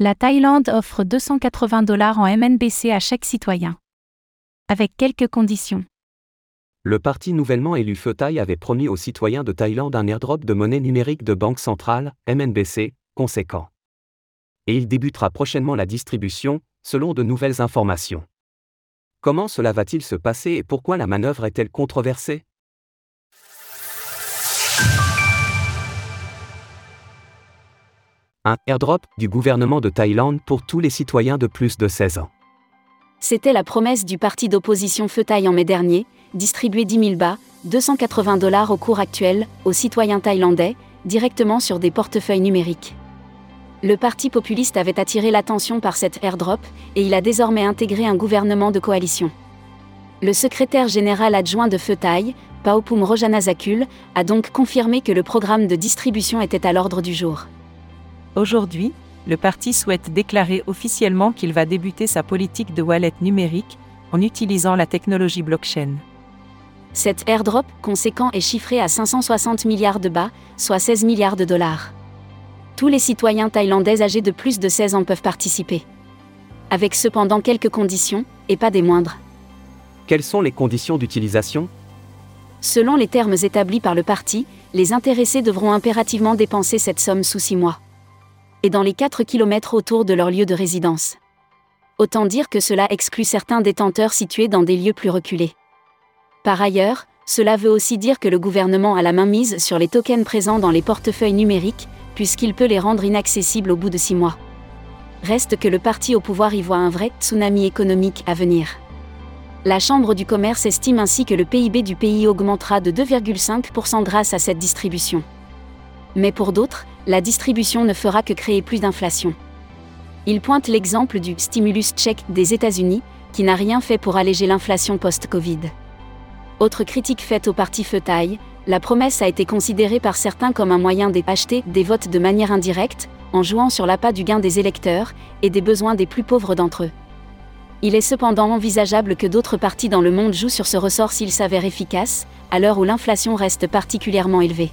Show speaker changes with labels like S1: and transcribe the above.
S1: La Thaïlande offre 280 dollars en MNBC à chaque citoyen. Avec quelques conditions.
S2: Le parti nouvellement élu Pheu Thai avait promis aux citoyens de Thaïlande un airdrop de monnaie numérique de banque centrale, MNBC, conséquent. Et il débutera prochainement la distribution, selon de nouvelles informations. Comment cela va-t-il se passer et pourquoi la manœuvre est-elle controversée? Un airdrop du gouvernement de Thaïlande pour tous les citoyens de plus de 16 ans.
S3: C'était la promesse du parti d'opposition Thai en mai dernier, distribuer 10 000 bas, 280 dollars au cours actuel, aux citoyens thaïlandais, directement sur des portefeuilles numériques. Le parti populiste avait attiré l'attention par cet airdrop, et il a désormais intégré un gouvernement de coalition. Le secrétaire général adjoint de Pheu Thai, Paopum Rojanazakul, a donc confirmé que le programme de distribution était à l'ordre du jour.
S4: Aujourd'hui, le parti souhaite déclarer officiellement qu'il va débuter sa politique de wallet numérique en utilisant la technologie blockchain.
S3: Cet airdrop conséquent est chiffré à 560 milliards de bas, soit 16 milliards de dollars tous les citoyens thaïlandais âgés de plus de 16 ans peuvent participer. Avec cependant quelques conditions, et pas des moindres.
S2: Quelles sont les conditions d'utilisation?
S3: Selon les termes établis par le parti, les intéressés devront impérativement dépenser cette somme sous 6 mois. Et dans les 4 km autour de leur lieu de résidence. Autant dire que cela exclut certains détenteurs situés dans des lieux plus reculés. Par ailleurs, cela veut aussi dire que le gouvernement a la main mise sur les tokens présents dans les portefeuilles numériques, puisqu'il peut les rendre inaccessibles au bout de six mois. Reste que le parti au pouvoir y voit un vrai tsunami économique à venir. La Chambre du commerce estime ainsi que le PIB du pays augmentera de 2,5% grâce à cette distribution. Mais pour d'autres, la distribution ne fera que créer plus d'inflation. Il pointe l'exemple du stimulus check des États-Unis, qui n'a rien fait pour alléger l'inflation post-Covid. Autre critique faite au parti Feutaille, la promesse a été considérée par certains comme un moyen d'acheter des votes de manière indirecte, en jouant sur l'appât du gain des électeurs et des besoins des plus pauvres d'entre eux. Il est cependant envisageable que d'autres partis dans le monde jouent sur ce ressort s'il s'avère efficace, à l'heure où l'inflation reste particulièrement élevée.